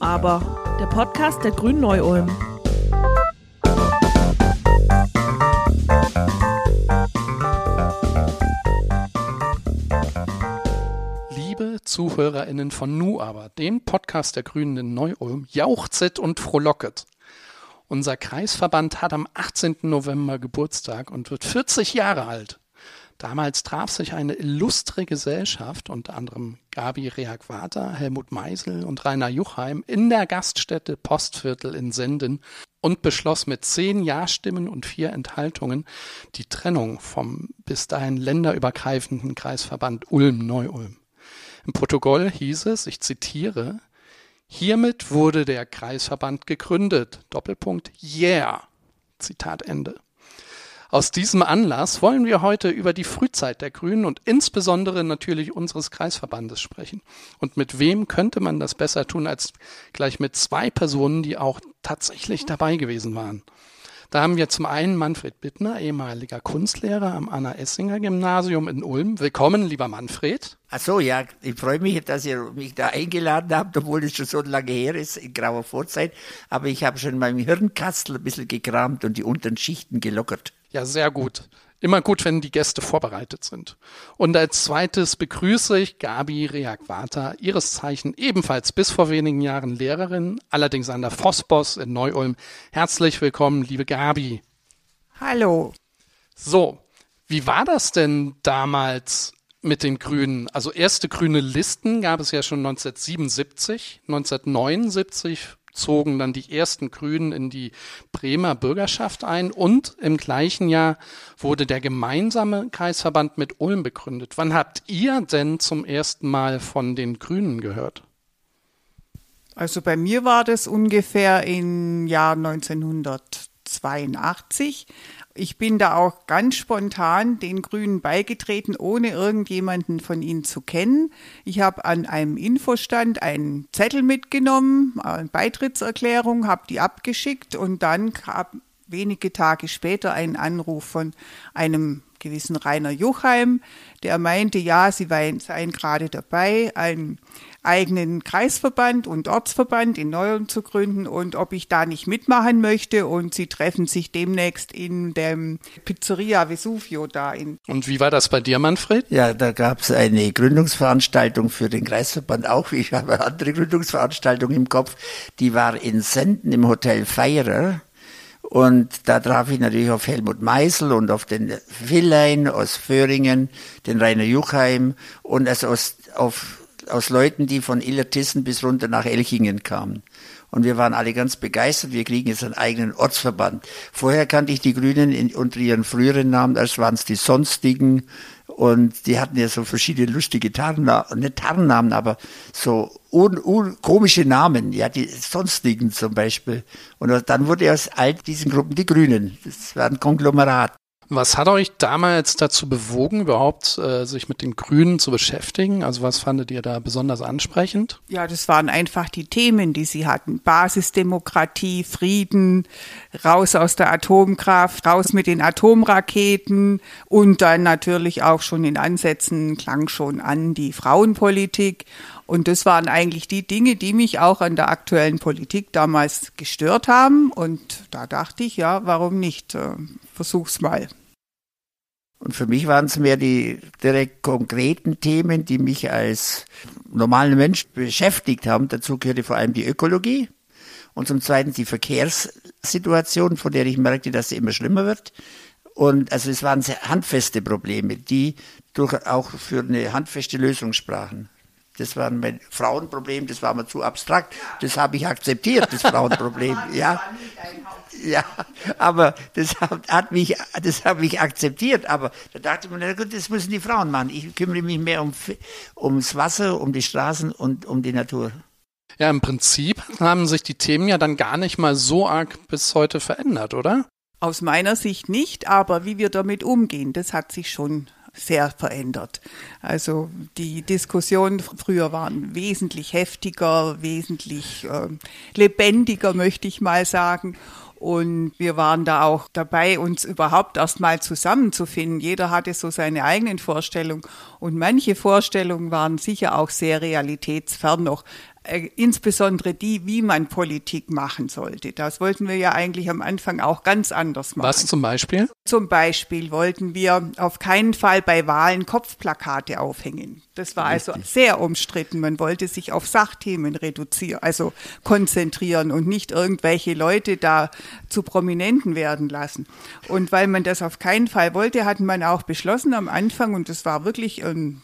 Aber, der Podcast der Grünen Neu-Ulm. Liebe ZuhörerInnen von Nu aber, dem Podcast der Grünen in Neu-Ulm, jauchzet und frohlocket. Unser Kreisverband hat am 18. November Geburtstag und wird 40 Jahre alt. Damals traf sich eine illustre Gesellschaft, unter anderem Gabi Reagwata, Helmut Meisel und Rainer Juchheim, in der Gaststätte Postviertel in Senden und beschloss mit zehn Ja-Stimmen und vier Enthaltungen die Trennung vom bis dahin länderübergreifenden Kreisverband Ulm-Neu-Ulm. Im Protokoll hieß es, ich zitiere, Hiermit wurde der Kreisverband gegründet. Doppelpunkt Yeah. Zitat Ende. Aus diesem Anlass wollen wir heute über die Frühzeit der Grünen und insbesondere natürlich unseres Kreisverbandes sprechen. Und mit wem könnte man das besser tun als gleich mit zwei Personen, die auch tatsächlich dabei gewesen waren? Da haben wir zum einen Manfred Bittner, ehemaliger Kunstlehrer am Anna-Essinger-Gymnasium in Ulm. Willkommen, lieber Manfred. Ach so, ja, ich freue mich, dass ihr mich da eingeladen habt, obwohl es schon so lange her ist, in grauer Vorzeit. Aber ich habe schon in meinem Hirnkastel ein bisschen gekramt und die unteren Schichten gelockert. Ja, sehr gut. Immer gut, wenn die Gäste vorbereitet sind. Und als zweites begrüße ich Gabi Reagwata, ihres Zeichen ebenfalls bis vor wenigen Jahren Lehrerin, allerdings an der Phosbos in Neu-Ulm. Herzlich willkommen, liebe Gabi. Hallo. So, wie war das denn damals mit den Grünen? Also erste grüne Listen gab es ja schon 1977, 1979 zogen dann die ersten Grünen in die Bremer Bürgerschaft ein und im gleichen Jahr wurde der gemeinsame Kreisverband mit Ulm begründet. Wann habt ihr denn zum ersten Mal von den Grünen gehört? Also bei mir war das ungefähr im Jahr 1982. Ich bin da auch ganz spontan den Grünen beigetreten, ohne irgendjemanden von ihnen zu kennen. Ich habe an einem Infostand einen Zettel mitgenommen, eine Beitrittserklärung, habe die abgeschickt und dann gab wenige Tage später einen Anruf von einem gewissen Rainer Juchheim, der meinte, ja, sie seien gerade dabei, einen eigenen Kreisverband und Ortsverband in Neuem zu gründen und ob ich da nicht mitmachen möchte. Und sie treffen sich demnächst in der Pizzeria Vesuvio da in. Und wie war das bei dir, Manfred? Ja, da gab es eine Gründungsveranstaltung für den Kreisverband auch. Ich habe eine andere Gründungsveranstaltung im Kopf. Die war in Senden im Hotel Feierer. Und da traf ich natürlich auf Helmut Meisel und auf den Villein aus Föhringen, den Rainer Juchheim und also aus, auf, aus Leuten, die von Illertissen bis runter nach Elchingen kamen. Und wir waren alle ganz begeistert. Wir kriegen jetzt einen eigenen Ortsverband. Vorher kannte ich die Grünen in, unter ihren früheren Namen, als waren es die Sonstigen. Und die hatten ja so verschiedene lustige Tarnnamen, nicht Tarnnamen, aber so un, un, komische Namen. Ja, die Sonstigen zum Beispiel. Und dann wurde aus all diesen Gruppen die Grünen. Das war ein Konglomerat. Was hat euch damals dazu bewogen, überhaupt äh, sich mit den Grünen zu beschäftigen? Also was fandet ihr da besonders ansprechend? Ja, das waren einfach die Themen, die sie hatten. Basisdemokratie, Frieden, raus aus der Atomkraft, raus mit den Atomraketen und dann natürlich auch schon in Ansätzen klang schon an die Frauenpolitik. Und das waren eigentlich die Dinge, die mich auch an der aktuellen Politik damals gestört haben. Und da dachte ich, ja, warum nicht? Äh, versuch's mal. Und für mich waren es mehr die direkt konkreten Themen, die mich als normalen Mensch beschäftigt haben. Dazu gehörte vor allem die Ökologie und zum Zweiten die Verkehrssituation, von der ich merkte, dass sie immer schlimmer wird. Und also es waren sehr handfeste Probleme, die durch auch für eine handfeste Lösung sprachen. Das war mein Frauenproblem, das war mir zu abstrakt. Das habe ich akzeptiert, das Frauenproblem. Ja, ja, aber das hat, hat mich, das habe ich akzeptiert. Aber da dachte ich mir, na gut, das müssen die Frauen machen. Ich kümmere mich mehr um, ums Wasser, um die Straßen und um die Natur. Ja, im Prinzip haben sich die Themen ja dann gar nicht mal so arg bis heute verändert, oder? Aus meiner Sicht nicht, aber wie wir damit umgehen, das hat sich schon sehr verändert. Also die Diskussionen früher waren wesentlich heftiger, wesentlich äh, lebendiger, möchte ich mal sagen. Und wir waren da auch dabei, uns überhaupt erstmal zusammenzufinden. Jeder hatte so seine eigenen Vorstellungen. Und manche Vorstellungen waren sicher auch sehr realitätsfern noch. Äh, insbesondere die, wie man Politik machen sollte. Das wollten wir ja eigentlich am Anfang auch ganz anders machen. Was zum Beispiel? Zum Beispiel wollten wir auf keinen Fall bei Wahlen Kopfplakate aufhängen. Das war also sehr umstritten. Man wollte sich auf Sachthemen reduzieren, also konzentrieren und nicht irgendwelche Leute da zu Prominenten werden lassen. Und weil man das auf keinen Fall wollte, hat man auch beschlossen am Anfang, und das war wirklich ein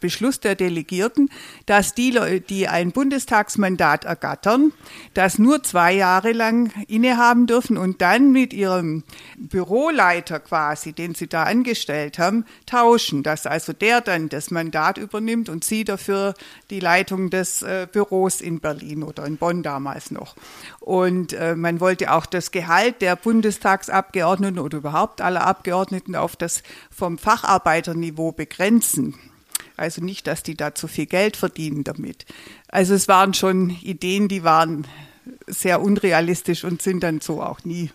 Beschluss der Delegierten, dass die die ein Bundestagsmandat ergattern, das nur zwei Jahre lang innehaben dürfen und dann mit ihrem Büroleiter quasi, den sie da angestellt haben, tauschen, dass also der dann das Mandat übernimmt und sie dafür die Leitung des äh, Büros in Berlin oder in Bonn damals noch. Und äh, man wollte auch das Gehalt der Bundestagsabgeordneten oder überhaupt aller Abgeordneten auf das vom Facharbeiterniveau begrenzen. Also nicht, dass die da zu viel Geld verdienen damit. Also es waren schon Ideen, die waren sehr unrealistisch und sind dann so auch nie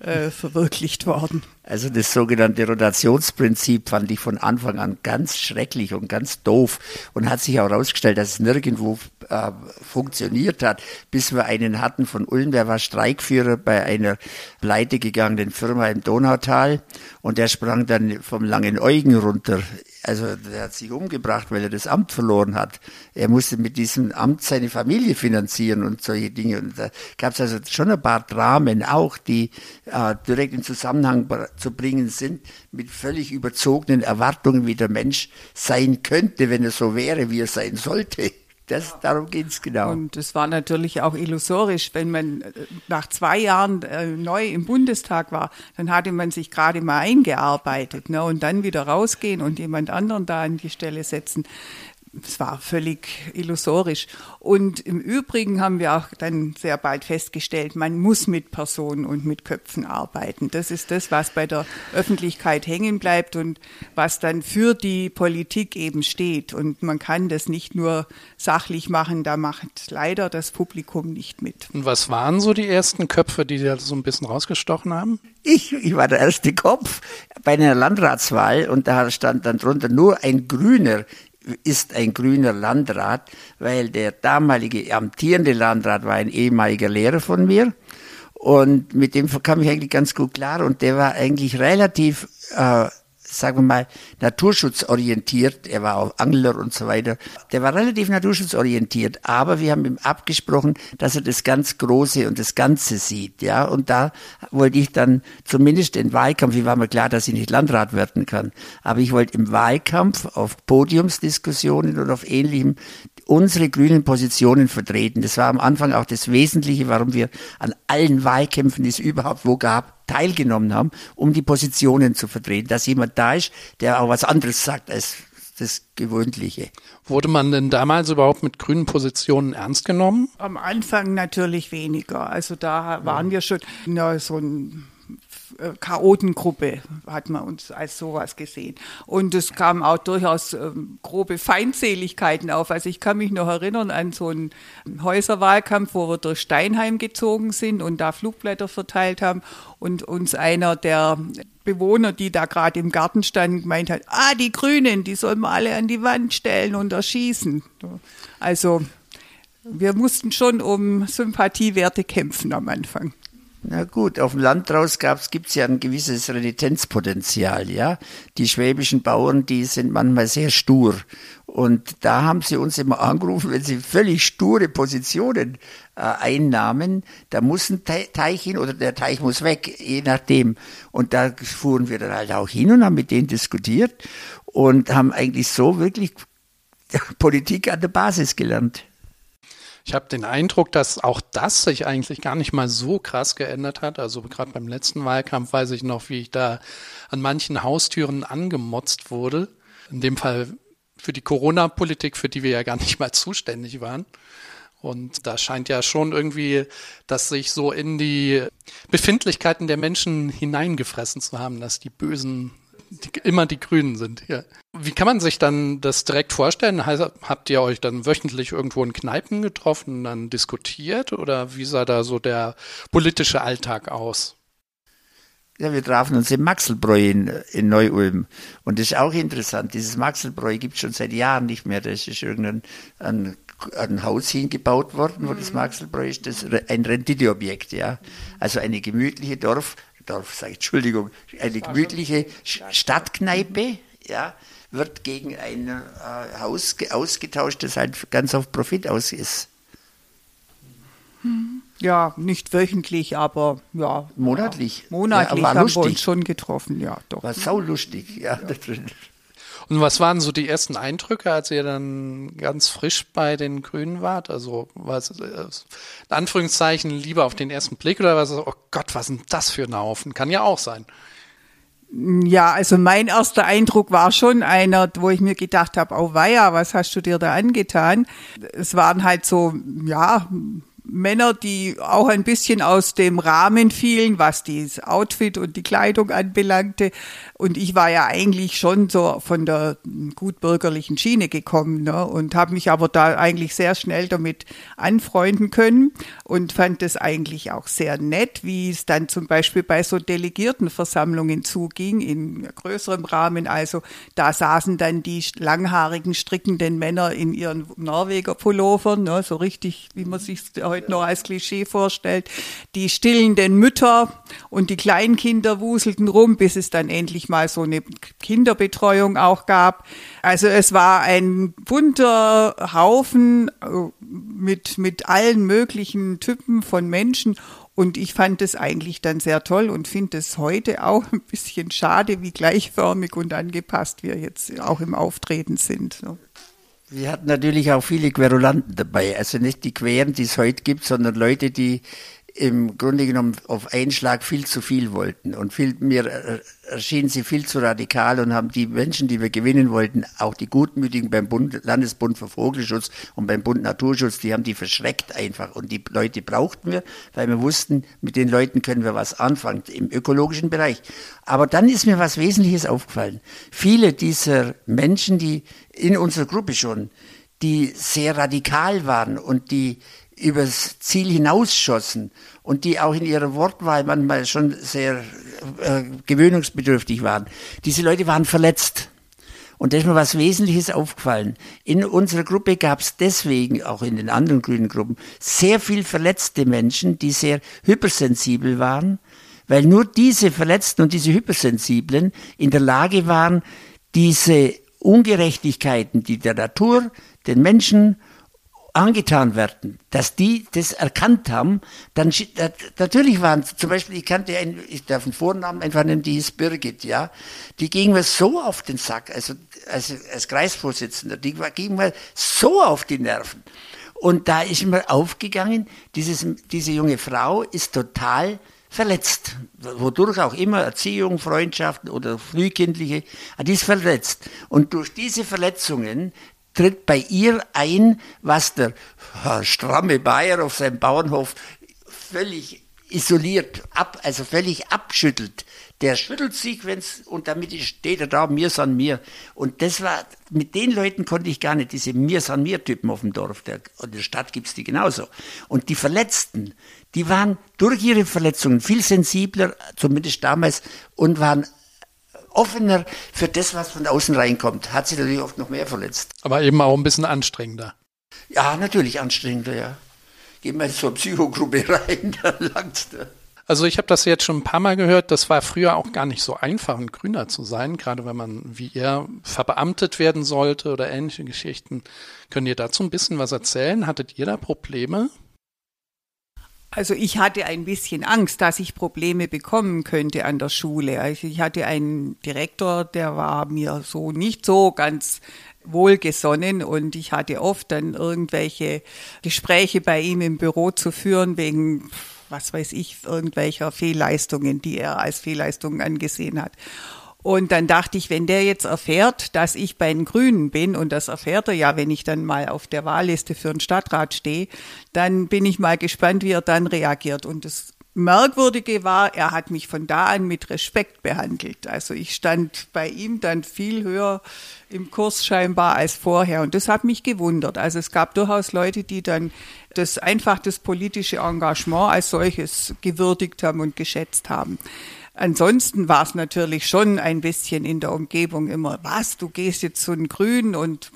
äh, verwirklicht worden. Also das sogenannte Rotationsprinzip fand ich von Anfang an ganz schrecklich und ganz doof und hat sich auch herausgestellt, dass es nirgendwo äh, funktioniert hat, bis wir einen hatten von Ulm, der war Streikführer bei einer pleite gegangenen Firma im Donautal und der sprang dann vom Langen Eugen runter also der hat sich umgebracht, weil er das Amt verloren hat. Er musste mit diesem Amt seine Familie finanzieren und solche Dinge. Und da gab es also schon ein paar Dramen auch, die äh, direkt in Zusammenhang zu bringen sind mit völlig überzogenen Erwartungen, wie der Mensch sein könnte, wenn er so wäre, wie er sein sollte. Das, darum geht es genau. Und es war natürlich auch illusorisch, wenn man äh, nach zwei Jahren äh, neu im Bundestag war, dann hatte man sich gerade mal eingearbeitet ne, und dann wieder rausgehen und jemand anderen da an die Stelle setzen es war völlig illusorisch. Und im Übrigen haben wir auch dann sehr bald festgestellt, man muss mit Personen und mit Köpfen arbeiten. Das ist das, was bei der Öffentlichkeit hängen bleibt und was dann für die Politik eben steht. Und man kann das nicht nur sachlich machen, da macht leider das Publikum nicht mit. Und was waren so die ersten Köpfe, die da so ein bisschen rausgestochen haben? Ich, ich war der erste Kopf bei einer Landratswahl und da stand dann drunter nur ein Grüner ist ein grüner Landrat, weil der damalige amtierende Landrat war ein ehemaliger Lehrer von mir. Und mit dem kam ich eigentlich ganz gut klar. Und der war eigentlich relativ äh, sagen wir mal, naturschutzorientiert. Er war auch Angler und so weiter. Der war relativ naturschutzorientiert, aber wir haben ihm abgesprochen, dass er das ganz Große und das Ganze sieht, ja. Und da wollte ich dann zumindest den Wahlkampf, wie war mir klar, dass ich nicht Landrat werden kann, aber ich wollte im Wahlkampf auf Podiumsdiskussionen und auf ähnlichem unsere grünen Positionen vertreten. Das war am Anfang auch das Wesentliche, warum wir an allen Wahlkämpfen, die es überhaupt wo gab, teilgenommen haben, um die Positionen zu vertreten. Dass jemand da ist, der auch was anderes sagt als das Gewöhnliche. Wurde man denn damals überhaupt mit grünen Positionen ernst genommen? Am Anfang natürlich weniger. Also da waren ja. wir schon na, so ein Chaotengruppe hat man uns als sowas gesehen. Und es kamen auch durchaus ähm, grobe Feindseligkeiten auf. Also ich kann mich noch erinnern an so einen Häuserwahlkampf, wo wir durch Steinheim gezogen sind und da Flugblätter verteilt haben und uns einer der Bewohner, die da gerade im Garten standen, gemeint hat, ah, die Grünen, die sollen wir alle an die Wand stellen und erschießen. Also wir mussten schon um Sympathiewerte kämpfen am Anfang. Na gut, auf dem Land draus gibt es ja ein gewisses Renitenzpotenzial, ja. Die schwäbischen Bauern, die sind manchmal sehr stur. Und da haben sie uns immer angerufen, wenn sie völlig sture Positionen äh, einnahmen, da muss ein Teich hin oder der Teich muss weg, je nachdem. Und da fuhren wir dann halt auch hin und haben mit denen diskutiert und haben eigentlich so wirklich Politik an der Basis gelernt. Ich habe den Eindruck, dass auch das sich eigentlich gar nicht mal so krass geändert hat. Also gerade beim letzten Wahlkampf weiß ich noch, wie ich da an manchen Haustüren angemotzt wurde. In dem Fall für die Corona-Politik, für die wir ja gar nicht mal zuständig waren. Und da scheint ja schon irgendwie, dass sich so in die Befindlichkeiten der Menschen hineingefressen zu haben, dass die bösen die, immer die Grünen sind. Ja. Wie kann man sich dann das direkt vorstellen? Habt ihr euch dann wöchentlich irgendwo in Kneipen getroffen, dann diskutiert oder wie sah da so der politische Alltag aus? Ja, wir trafen uns im Maxelbräu in, in Neu-Ulm. Und das ist auch interessant. Dieses Maxelbräu gibt es schon seit Jahren nicht mehr. Das ist irgendein ein ein Haus hingebaut worden, wo das Maxelbräu ist, das ist ein Renditeobjekt, ja. Also eine gemütliche Dorf, Dorf, sag ich, Entschuldigung, eine gemütliche Stadtkneipe, ja, wird gegen ein äh, Haus ausgetauscht, das halt ganz auf Profit aus ist. Ja, nicht wöchentlich, aber ja. Monatlich. Monatlich ja, haben lustig. wir uns schon getroffen, ja, doch. War saulustig, ja. drin. Und was waren so die ersten Eindrücke, als ihr dann ganz frisch bei den Grünen wart? Also was äh, in Anführungszeichen lieber auf den ersten Blick oder was? Oh Gott, was denn das für ein Haufen? Kann ja auch sein. Ja, also mein erster Eindruck war schon einer, wo ich mir gedacht habe, oh weia, was hast du dir da angetan? Es waren halt so, ja, Männer, die auch ein bisschen aus dem Rahmen fielen, was das Outfit und die Kleidung anbelangte. Und ich war ja eigentlich schon so von der gutbürgerlichen Schiene gekommen ne? und habe mich aber da eigentlich sehr schnell damit anfreunden können und fand es eigentlich auch sehr nett, wie es dann zum Beispiel bei so Delegiertenversammlungen zuging, in größerem Rahmen. Also da saßen dann die langhaarigen, strickenden Männer in ihren Norweger Pullovern, ne? so richtig, wie man sich heute noch als Klischee vorstellt. Die stillenden Mütter und die Kleinkinder wuselten rum, bis es dann endlich mal so eine Kinderbetreuung auch gab. Also es war ein bunter Haufen äh, mit, mit allen möglichen Typen von Menschen. Und ich fand es eigentlich dann sehr toll und finde es heute auch ein bisschen schade, wie gleichförmig und angepasst wir jetzt auch im Auftreten sind. Wir hatten natürlich auch viele Querulanten dabei. Also nicht die Queren, die es heute gibt, sondern Leute, die im Grunde genommen auf einen Schlag viel zu viel wollten. Und viel, mir erschienen sie viel zu radikal und haben die Menschen, die wir gewinnen wollten, auch die Gutmütigen beim Bund, Landesbund für Vogelschutz und beim Bund Naturschutz, die haben die verschreckt einfach. Und die Leute brauchten wir, weil wir wussten, mit den Leuten können wir was anfangen im ökologischen Bereich. Aber dann ist mir was Wesentliches aufgefallen. Viele dieser Menschen, die in unserer Gruppe schon, die sehr radikal waren und die übers Ziel hinausschossen und die auch in ihrer Wortwahl manchmal schon sehr äh, gewöhnungsbedürftig waren. Diese Leute waren verletzt. Und da ist mir was Wesentliches aufgefallen. In unserer Gruppe gab es deswegen, auch in den anderen grünen Gruppen, sehr viel verletzte Menschen, die sehr hypersensibel waren, weil nur diese Verletzten und diese Hypersensiblen in der Lage waren, diese Ungerechtigkeiten, die der Natur, den Menschen angetan werden, dass die das erkannt haben, dann natürlich waren zum Beispiel, ich kannte einen, ich darf einen Vornamen einfach nennen, die hieß Birgit, ja, die ging mir so auf den Sack, also als, als Kreisvorsitzender, die ging mir so auf die Nerven. Und da ist mir aufgegangen, dieses, diese junge Frau ist total verletzt, wodurch auch immer Erziehung, Freundschaften oder frühkindliche, ah, die ist verletzt. Und durch diese Verletzungen tritt bei ihr ein, was der stramme Bayer auf seinem Bauernhof völlig isoliert, ab, also völlig abschüttelt. Der schüttelt sich, wenn's, und damit steht er da, mir san mir. Und das war, mit den Leuten konnte ich gar nicht, diese mir san mir Typen auf dem Dorf, der, in der Stadt gibt's die genauso. Und die Verletzten, die waren durch ihre Verletzungen viel sensibler, zumindest damals, und waren offener für das, was von außen reinkommt. Hat sie natürlich oft noch mehr verletzt. Aber eben auch ein bisschen anstrengender. Ja, natürlich anstrengender, ja. Gehen wir in so eine Psychogruppe rein, dann langt's da. Also ich habe das jetzt schon ein paar Mal gehört, das war früher auch gar nicht so einfach, ein Grüner zu sein, gerade wenn man wie ihr verbeamtet werden sollte oder ähnliche Geschichten. Könnt ihr dazu ein bisschen was erzählen? Hattet ihr da Probleme? Also ich hatte ein bisschen Angst, dass ich Probleme bekommen könnte an der Schule. Also ich hatte einen Direktor, der war mir so nicht so ganz wohlgesonnen und ich hatte oft dann irgendwelche Gespräche bei ihm im Büro zu führen wegen, was weiß ich, irgendwelcher Fehlleistungen, die er als Fehlleistungen angesehen hat. Und dann dachte ich, wenn der jetzt erfährt, dass ich bei den Grünen bin, und das erfährt er ja, wenn ich dann mal auf der Wahlliste für den Stadtrat stehe, dann bin ich mal gespannt, wie er dann reagiert. Und das Merkwürdige war, er hat mich von da an mit Respekt behandelt. Also ich stand bei ihm dann viel höher im Kurs scheinbar als vorher. Und das hat mich gewundert. Also es gab durchaus Leute, die dann das einfach das politische Engagement als solches gewürdigt haben und geschätzt haben. Ansonsten war es natürlich schon ein bisschen in der Umgebung immer, was, du gehst jetzt zu den Grünen und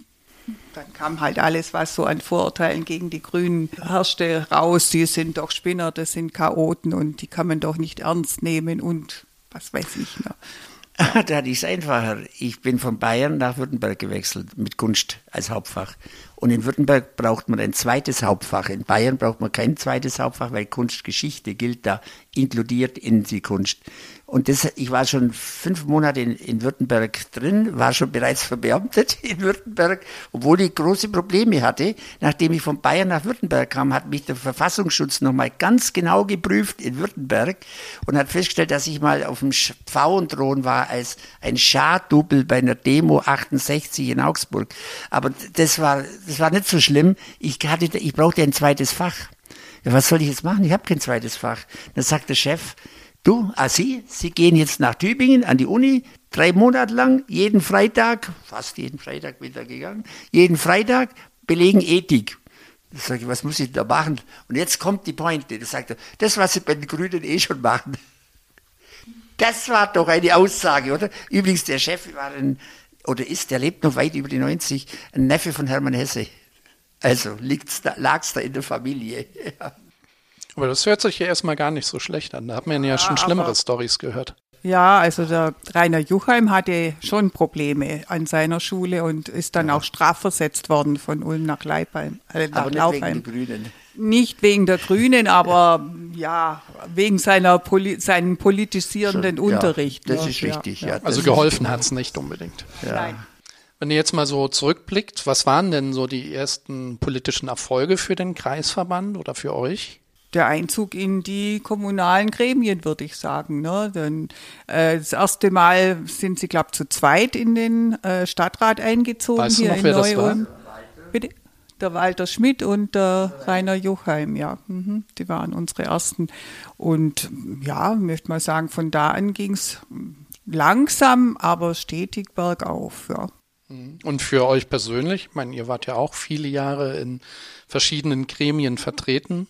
Dann kam halt alles, was so an Vorurteilen gegen die Grünen herrschte, raus. Die sind doch Spinner, das sind Chaoten und die kann man doch nicht ernst nehmen und was weiß ich. Ne? Da hatte ich es einfacher. Ich bin von Bayern nach Württemberg gewechselt mit Kunst als Hauptfach. Und in Württemberg braucht man ein zweites Hauptfach. In Bayern braucht man kein zweites Hauptfach, weil Kunstgeschichte gilt da inkludiert in die Kunst. Und das, ich war schon fünf Monate in, in Württemberg drin, war schon bereits verbeamtet in Württemberg, obwohl ich große Probleme hatte. Nachdem ich von Bayern nach Württemberg kam, hat mich der Verfassungsschutz nochmal ganz genau geprüft in Württemberg und hat festgestellt, dass ich mal auf dem Pfauenthron war als ein Schadubel bei einer Demo 68 in Augsburg. Aber das war, das war nicht so schlimm. Ich hatte, ich brauchte ein zweites Fach. Ja, was soll ich jetzt machen? Ich habe kein zweites Fach. Dann sagt der Chef, Du, ah, Sie, Sie gehen jetzt nach Tübingen an die Uni, drei Monate lang, jeden Freitag, fast jeden Freitag bin ich da gegangen, jeden Freitag belegen Ethik. Da sage ich, was muss ich da machen? Und jetzt kommt die Pointe. Da sagt er, das, was Sie bei den Grünen eh schon machen. Das war doch eine Aussage, oder? Übrigens, der Chef war ein, oder ist, der lebt noch weit über die 90, ein Neffe von Hermann Hesse. Also lag es da in der Familie. Ja. Aber das hört sich ja erstmal gar nicht so schlecht an. Da hat man ja, ja schon schlimmere Stories gehört. Ja, also der Rainer Juchheim hatte schon Probleme an seiner Schule und ist dann ja. auch strafversetzt worden von Ulm nach Leipheim. Äh, nach aber nicht Laufheim. wegen der Grünen. Nicht wegen der Grünen, aber ja, wegen seiner Poli seinen politisierenden schon, Unterricht. Ja, das ne? ist richtig, ja. Also geholfen hat es nicht unbedingt. Nein. Wenn ihr jetzt mal so zurückblickt, was waren denn so die ersten politischen Erfolge für den Kreisverband oder für euch? Der Einzug in die kommunalen Gremien, würde ich sagen. Ne? Denn, äh, das erste Mal sind sie, glaube ich, zu zweit in den äh, Stadtrat eingezogen weißt hier du noch, in wer das war? Bitte? Der Walter Schmidt und der Rainer Juchheim, ja. Mhm. Die waren unsere ersten. Und ja, möchte mal sagen, von da an ging es langsam, aber stetig bergauf, ja. Mhm. Und für euch persönlich, ich meine, ihr wart ja auch viele Jahre in verschiedenen Gremien vertreten.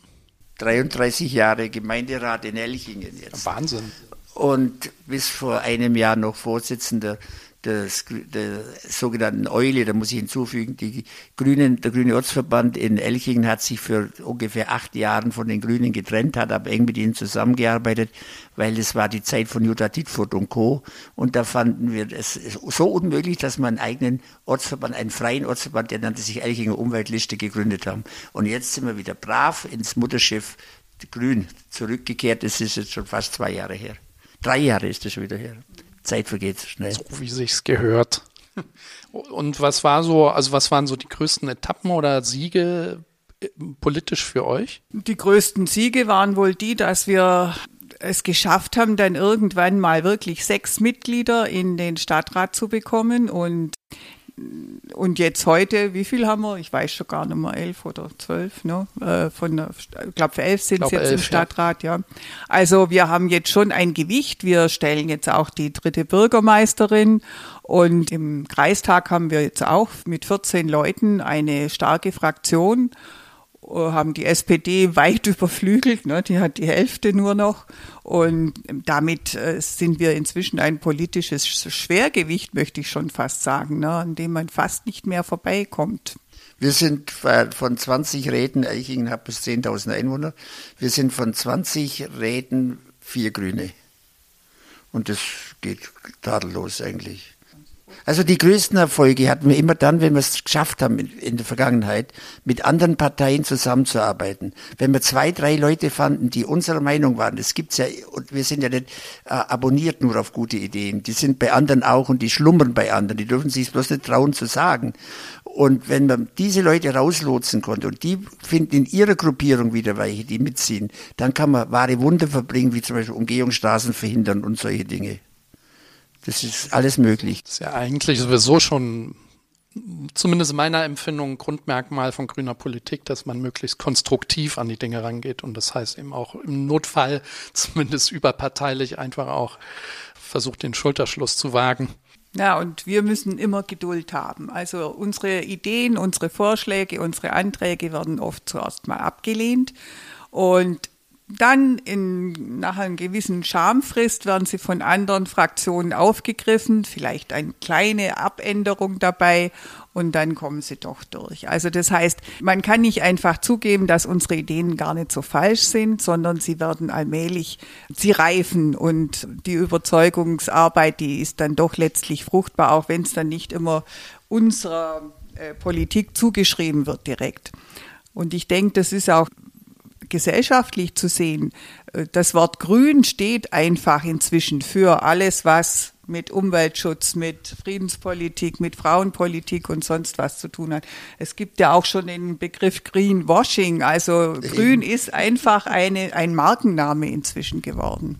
33 Jahre Gemeinderat in Elchingen jetzt. Wahnsinn. Und bis vor einem Jahr noch Vorsitzender des, der sogenannten Eule, da muss ich hinzufügen, die Grünen, der Grüne Ortsverband in Elchingen hat sich für ungefähr acht Jahren von den Grünen getrennt, hat aber eng mit ihnen zusammengearbeitet, weil es war die Zeit von Jutta Dittfurt und Co. Und da fanden wir es so unmöglich, dass man einen eigenen Ortsverband, einen freien Ortsverband, der nannte sich Elchinger Umweltliste, gegründet haben. Und jetzt sind wir wieder brav ins Mutterschiff Grün zurückgekehrt. Das ist jetzt schon fast zwei Jahre her. Drei Jahre ist das schon wieder her. Zeit vergeht schnell. So wie sich's gehört. Und was war so, also was waren so die größten Etappen oder Siege äh, politisch für euch? Die größten Siege waren wohl die, dass wir es geschafft haben, dann irgendwann mal wirklich sechs Mitglieder in den Stadtrat zu bekommen und und jetzt heute, wie viel haben wir? Ich weiß schon gar nicht mehr, elf oder zwölf, ne? Äh, von der, ich glaube, für elf sind es jetzt elf, im Stadtrat, ja. ja. Also wir haben jetzt schon ein Gewicht. Wir stellen jetzt auch die dritte Bürgermeisterin und im Kreistag haben wir jetzt auch mit 14 Leuten eine starke Fraktion haben die SPD weit überflügelt, ne? die hat die Hälfte nur noch. Und damit äh, sind wir inzwischen ein politisches Schwergewicht, möchte ich schon fast sagen, ne? an dem man fast nicht mehr vorbeikommt. Wir sind von 20 Räten, Eichingen hat bis 10.000 Einwohner, wir sind von 20 Räten vier Grüne. Und das geht tadellos eigentlich. Also die größten Erfolge hatten wir immer dann, wenn wir es geschafft haben in, der Vergangenheit, mit anderen Parteien zusammenzuarbeiten. Wenn wir zwei, drei Leute fanden, die unserer Meinung waren, das gibt's ja, und wir sind ja nicht äh, abonniert nur auf gute Ideen, die sind bei anderen auch und die schlummern bei anderen, die dürfen sich bloß nicht trauen zu sagen. Und wenn man diese Leute rauslotsen konnte und die finden in ihrer Gruppierung wieder welche, die mitziehen, dann kann man wahre Wunder verbringen, wie zum Beispiel Umgehungsstraßen verhindern und solche Dinge. Das ist alles möglich. Das ist ja eigentlich sowieso schon zumindest meiner Empfindung ein Grundmerkmal von grüner Politik, dass man möglichst konstruktiv an die Dinge rangeht und das heißt eben auch im Notfall zumindest überparteilich einfach auch versucht, den Schulterschluss zu wagen. Ja, und wir müssen immer Geduld haben. Also unsere Ideen, unsere Vorschläge, unsere Anträge werden oft zuerst mal abgelehnt und dann in, nach einer gewissen Schamfrist werden sie von anderen Fraktionen aufgegriffen, vielleicht eine kleine Abänderung dabei und dann kommen sie doch durch. Also das heißt, man kann nicht einfach zugeben, dass unsere Ideen gar nicht so falsch sind, sondern sie werden allmählich, sie reifen und die Überzeugungsarbeit, die ist dann doch letztlich fruchtbar, auch wenn es dann nicht immer unserer äh, Politik zugeschrieben wird direkt. Und ich denke, das ist auch gesellschaftlich zu sehen. Äh, das Wort Grün steht einfach inzwischen für alles, was mit Umweltschutz, mit Friedenspolitik, mit Frauenpolitik und sonst was zu tun hat. Es gibt ja auch schon den Begriff Greenwashing. Also Grün ist einfach eine, ein Markenname inzwischen geworden.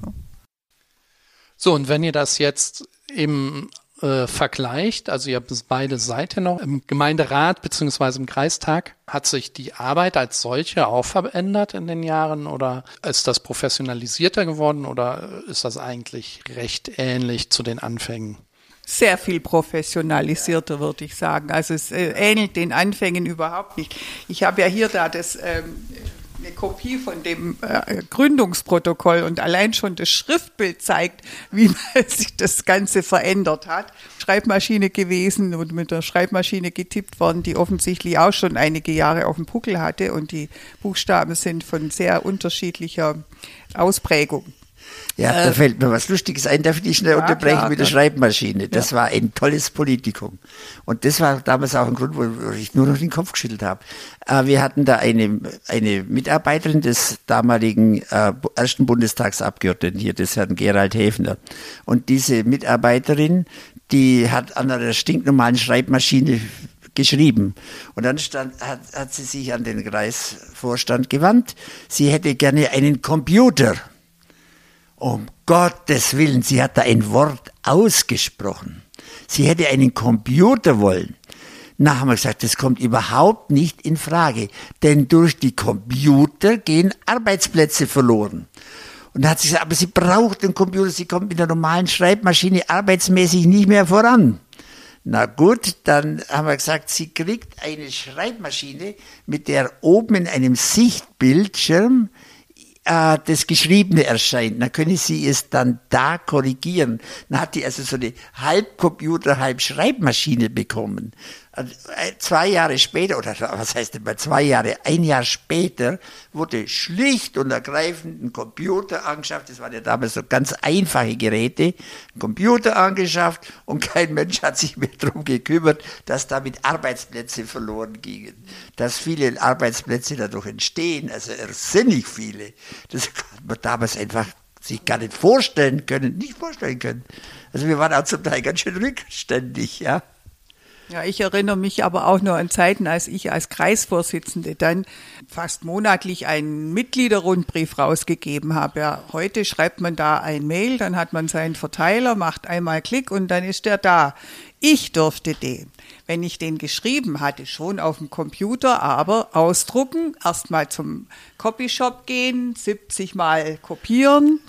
So, und wenn ihr das jetzt eben äh, vergleicht, also ihr habt beide Seiten noch, im Gemeinderat beziehungsweise im Kreistag, hat sich die Arbeit als solche auch verändert in den Jahren oder ist das professionalisierter geworden oder ist das eigentlich recht ähnlich zu den Anfängen? sehr viel professionalisierter, würde ich sagen. Also es äh, ähnelt den Anfängen überhaupt nicht. Ich habe ja hier da das ähm, eine Kopie von dem äh, Gründungsprotokoll und allein schon das Schriftbild zeigt, wie sich das Ganze verändert hat. Schreibmaschine gewesen und mit der Schreibmaschine getippt worden, die offensichtlich auch schon einige Jahre auf dem Puckel hatte und die Buchstaben sind von sehr unterschiedlicher Ausprägung. Ja, äh, da fällt mir was Lustiges ein, darf ich dich schnell ja, unterbrechen klar, mit der Schreibmaschine. Das ja. war ein tolles Politikum. Und das war damals auch ein Grund, wo ich nur noch den Kopf geschüttelt habe. Äh, wir hatten da eine, eine Mitarbeiterin des damaligen äh, ersten Bundestagsabgeordneten hier, des Herrn Gerald Häfner. Und diese Mitarbeiterin, die hat an einer stinknormalen Schreibmaschine geschrieben. Und dann stand, hat, hat sie sich an den Kreisvorstand gewandt. Sie hätte gerne einen Computer. Um Gottes Willen, sie hat da ein Wort ausgesprochen. Sie hätte einen Computer wollen. Na, haben wir gesagt, das kommt überhaupt nicht in Frage, denn durch die Computer gehen Arbeitsplätze verloren. Und da hat sie gesagt, aber sie braucht den Computer, sie kommt mit der normalen Schreibmaschine arbeitsmäßig nicht mehr voran. Na gut, dann haben wir gesagt, sie kriegt eine Schreibmaschine, mit der oben in einem Sichtbildschirm äh, das Geschriebene erscheint, dann können Sie es dann da korrigieren. Dann hat die also so eine Halbcomputer, Halbschreibmaschine bekommen. Äh, zwei Jahre später, oder was heißt denn bei zwei Jahre, ein Jahr später, wurde schlicht und ergreifend ein Computer angeschafft. Das waren ja damals so ganz einfache Geräte. Ein Computer angeschafft und kein Mensch hat sich mehr darum gekümmert, dass damit Arbeitsplätze verloren gingen. Dass viele Arbeitsplätze dadurch entstehen, also irrsinnig viele. Das hat man damals einfach sich gar nicht vorstellen können, nicht vorstellen können. Also wir waren auch zum Teil ganz schön rückständig, ja. Ja, ich erinnere mich aber auch nur an Zeiten, als ich als Kreisvorsitzende dann fast monatlich einen Mitgliederrundbrief rausgegeben habe. Ja, heute schreibt man da ein Mail, dann hat man seinen Verteiler, macht einmal Klick und dann ist der da. Ich durfte den, wenn ich den geschrieben hatte, schon auf dem Computer, aber ausdrucken, erstmal zum Copyshop gehen, 70 Mal kopieren,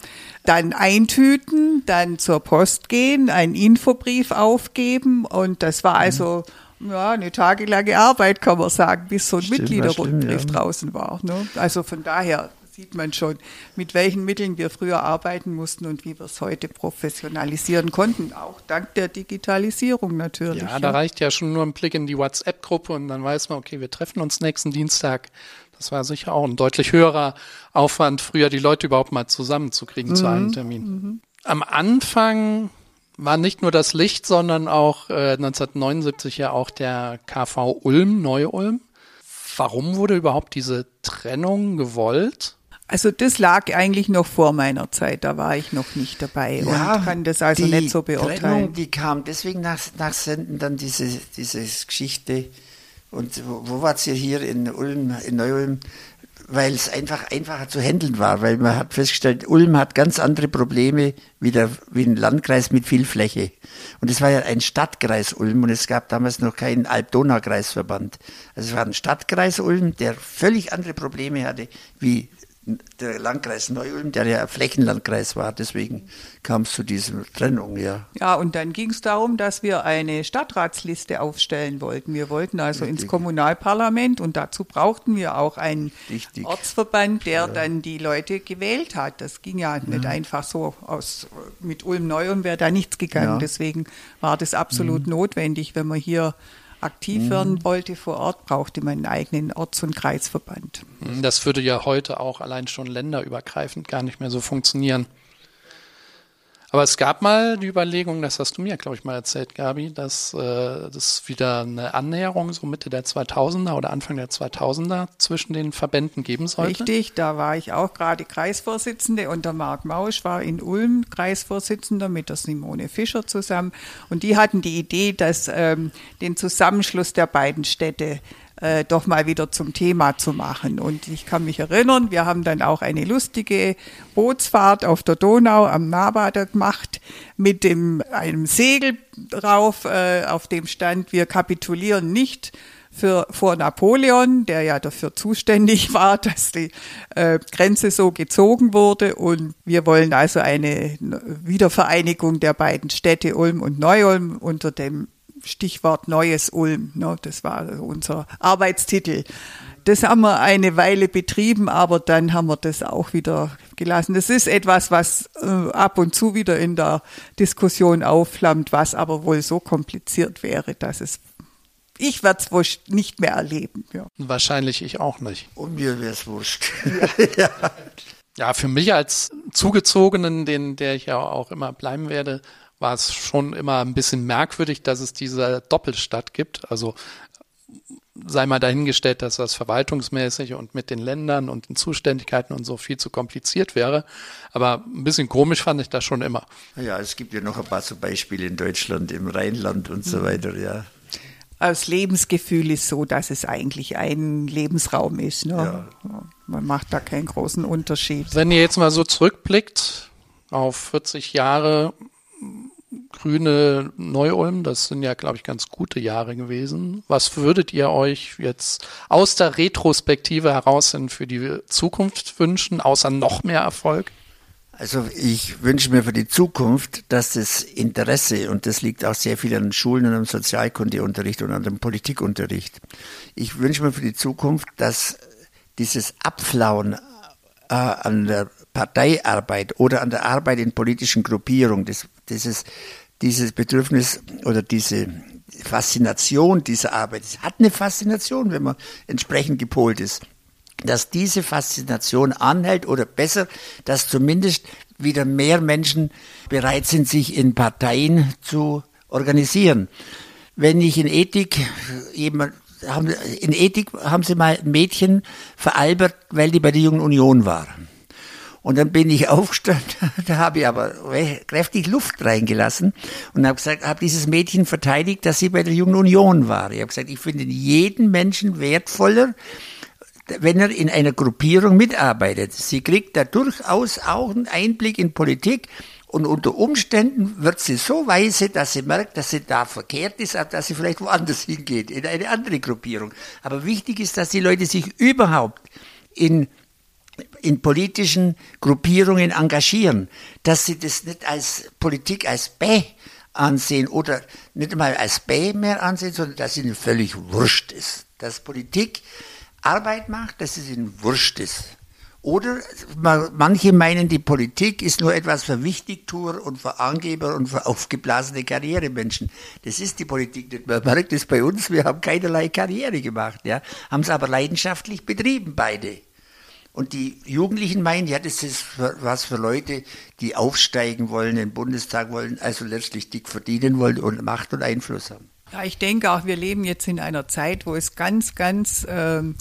dann eintüten, dann zur Post gehen, einen Infobrief aufgeben und das war also ja, eine tagelange Arbeit, kann man sagen, bis so ein Mitgliederrundbrief ja. draußen war. Ne? Also von daher sieht man schon, mit welchen Mitteln wir früher arbeiten mussten und wie wir es heute professionalisieren konnten, auch dank der Digitalisierung natürlich. Ja, da reicht ja schon nur ein Blick in die WhatsApp-Gruppe und dann weiß man, okay, wir treffen uns nächsten Dienstag das war sicher auch ein deutlich höherer Aufwand, früher die Leute überhaupt mal zusammenzukriegen mhm. zu einem mhm. Termin. Mhm. Am Anfang war nicht nur das Licht, sondern auch äh, 1979 ja auch der KV Ulm, Neu-Ulm. Warum wurde überhaupt diese Trennung gewollt? Also das lag eigentlich noch vor meiner Zeit, da war ich noch nicht dabei ja, und kann das also nicht so beurteilen. Trennung, die kam deswegen nach, nach Senden dann diese, diese Geschichte und wo, wo war es hier in Ulm, in Neu-Ulm? Weil es einfach einfacher zu handeln war, weil man hat festgestellt, Ulm hat ganz andere Probleme wie, der, wie ein Landkreis mit viel Fläche. Und es war ja ein Stadtkreis Ulm und es gab damals noch keinen Alb-Donau-Kreisverband. Also es war ein Stadtkreis Ulm, der völlig andere Probleme hatte wie der Landkreis Neu-Ulm, der ja ein Flächenlandkreis war, deswegen kam es zu dieser Trennung, ja. Ja, und dann ging es darum, dass wir eine Stadtratsliste aufstellen wollten. Wir wollten also Richtig. ins Kommunalparlament und dazu brauchten wir auch einen Richtig. Ortsverband, der ja. dann die Leute gewählt hat. Das ging ja, ja. nicht einfach so aus, mit Ulm-Neu-Ulm wäre da nichts gegangen. Ja. Deswegen war das absolut mhm. notwendig, wenn man hier aktiv mhm. werden wollte vor Ort, brauchte man einen eigenen Orts- und Kreisverband. Das würde ja heute auch allein schon länderübergreifend gar nicht mehr so funktionieren. Aber es gab mal die Überlegung, das hast du mir, glaube ich, mal erzählt, Gabi, dass äh, das wieder eine Annäherung so Mitte der 2000er oder Anfang der 2000er zwischen den Verbänden geben sollte. Richtig, da war ich auch gerade Kreisvorsitzende und der Marc Mausch war in Ulm Kreisvorsitzender mit der Simone Fischer zusammen und die hatten die Idee, dass ähm, den Zusammenschluss der beiden Städte äh, doch mal wieder zum Thema zu machen. Und ich kann mich erinnern, wir haben dann auch eine lustige Bootsfahrt auf der Donau am Nabada gemacht mit dem, einem Segel drauf, äh, auf dem stand, wir kapitulieren nicht für, vor Napoleon, der ja dafür zuständig war, dass die äh, Grenze so gezogen wurde. Und wir wollen also eine Wiedervereinigung der beiden Städte Ulm und Neu-Ulm unter dem Stichwort Neues Ulm. Ne? Das war unser Arbeitstitel. Das haben wir eine Weile betrieben, aber dann haben wir das auch wieder gelassen. Das ist etwas, was äh, ab und zu wieder in der Diskussion aufflammt, was aber wohl so kompliziert wäre, dass es ich werde es wohl nicht mehr erleben. Ja. Wahrscheinlich ich auch nicht. Und mir wäre es wurscht. ja. ja, für mich als Zugezogenen, den, der ich ja auch immer bleiben werde, war es schon immer ein bisschen merkwürdig, dass es diese Doppelstadt gibt. Also sei mal dahingestellt, dass das verwaltungsmäßig und mit den Ländern und den Zuständigkeiten und so viel zu kompliziert wäre. Aber ein bisschen komisch fand ich das schon immer. Ja, es gibt ja noch ein paar so Beispiele in Deutschland, im Rheinland und so mhm. weiter, ja. Das Lebensgefühl ist so, dass es eigentlich ein Lebensraum ist. Ne? Ja. Man macht da keinen großen Unterschied. Wenn ihr jetzt mal so zurückblickt auf 40 Jahre, grüne Neu-Ulm, das sind ja, glaube ich, ganz gute Jahre gewesen. Was würdet ihr euch jetzt aus der Retrospektive heraus für die Zukunft wünschen, außer noch mehr Erfolg? Also ich wünsche mir für die Zukunft, dass das Interesse, und das liegt auch sehr viel an den Schulen und am Sozialkundeunterricht und an dem Politikunterricht, ich wünsche mir für die Zukunft, dass dieses Abflauen äh, an der Parteiarbeit oder an der Arbeit in politischen Gruppierungen, das, dieses dieses Bedürfnis oder diese Faszination dieser Arbeit, es hat eine Faszination, wenn man entsprechend gepolt ist, dass diese Faszination anhält oder besser, dass zumindest wieder mehr Menschen bereit sind, sich in Parteien zu organisieren. Wenn ich in Ethik jemand in Ethik haben sie mal ein Mädchen veralbert, weil die bei der Jungen Union war. Und dann bin ich aufgestanden, da habe ich aber kräftig Luft reingelassen und habe gesagt, habe dieses Mädchen verteidigt, dass sie bei der Jungen Union war. Ich habe gesagt, ich finde jeden Menschen wertvoller, wenn er in einer Gruppierung mitarbeitet. Sie kriegt da durchaus auch einen Einblick in Politik und unter Umständen wird sie so weise, dass sie merkt, dass sie da verkehrt ist, dass sie vielleicht woanders hingeht, in eine andere Gruppierung. Aber wichtig ist, dass die Leute sich überhaupt in in politischen Gruppierungen engagieren, dass sie das nicht als Politik als Bäh ansehen oder nicht mal als Bäh mehr ansehen, sondern dass ihnen völlig wurscht ist. Dass Politik Arbeit macht, dass es ihnen wurscht ist. Oder manche meinen, die Politik ist nur etwas für Wichtigtuer und für Angeber und für aufgeblasene Karrieremenschen. Das ist die Politik nicht. Man merkt es bei uns, wir haben keinerlei Karriere gemacht, ja, haben es aber leidenschaftlich betrieben, beide. Und die Jugendlichen meinen, ja, das ist was für Leute, die aufsteigen wollen, den Bundestag wollen, also letztlich dick verdienen wollen und Macht und Einfluss haben. Ja, ich denke auch, wir leben jetzt in einer Zeit, wo es ganz, ganz ähm,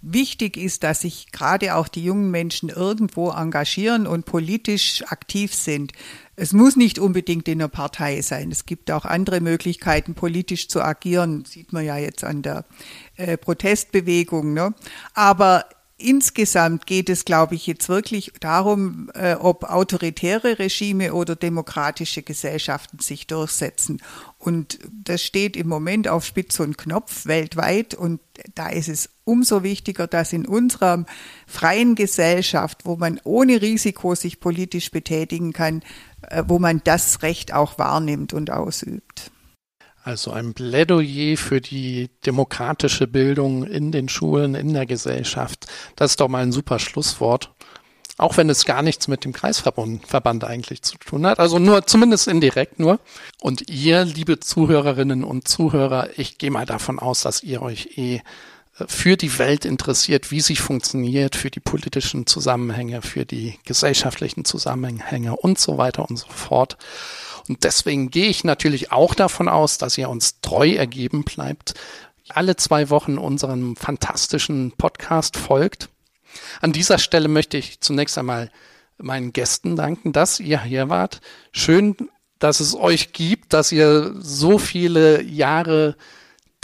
wichtig ist, dass sich gerade auch die jungen Menschen irgendwo engagieren und politisch aktiv sind. Es muss nicht unbedingt in einer Partei sein. Es gibt auch andere Möglichkeiten, politisch zu agieren. Sieht man ja jetzt an der äh, Protestbewegung. Ne? Aber insgesamt geht es, glaube ich, jetzt wirklich darum, äh, ob autoritäre Regime oder demokratische Gesellschaften sich durchsetzen. Und das steht im Moment auf Spitz und Knopf weltweit. Und da ist es umso wichtiger, dass in unserer freien Gesellschaft, wo man ohne Risiko sich politisch betätigen kann, äh, wo man das Recht auch wahrnimmt und ausübt. Also ein Plädoyer für die demokratische Bildung in den Schulen, in der Gesellschaft. Das ist doch mal ein super Schlusswort. Auch wenn es gar nichts mit dem Kreisverband Verband eigentlich zu tun hat. Also nur, zumindest indirekt nur. Und ihr, liebe Zuhörerinnen und Zuhörer, ich gehe mal davon aus, dass ihr euch eh äh, für die Welt interessiert, wie sie funktioniert, für die politischen Zusammenhänge, für die gesellschaftlichen Zusammenhänge und so weiter und so fort. Und deswegen gehe ich natürlich auch davon aus, dass ihr uns treu ergeben bleibt, alle zwei Wochen unserem fantastischen Podcast folgt. An dieser Stelle möchte ich zunächst einmal meinen Gästen danken, dass ihr hier wart. Schön, dass es euch gibt, dass ihr so viele Jahre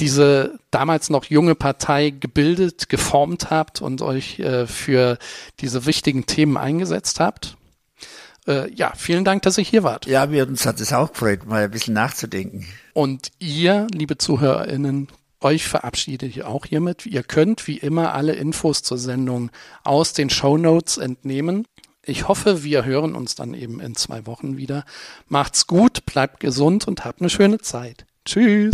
diese damals noch junge Partei gebildet, geformt habt und euch äh, für diese wichtigen Themen eingesetzt habt. Äh, ja, vielen Dank, dass ihr hier wart. Ja, wir uns hat es auch gefreut, mal ein bisschen nachzudenken. Und ihr, liebe ZuhörerInnen, euch verabschiede ich auch hiermit. Ihr könnt wie immer alle Infos zur Sendung aus den Show Notes entnehmen. Ich hoffe, wir hören uns dann eben in zwei Wochen wieder. Macht's gut, bleibt gesund und habt eine schöne Zeit. Tschüss.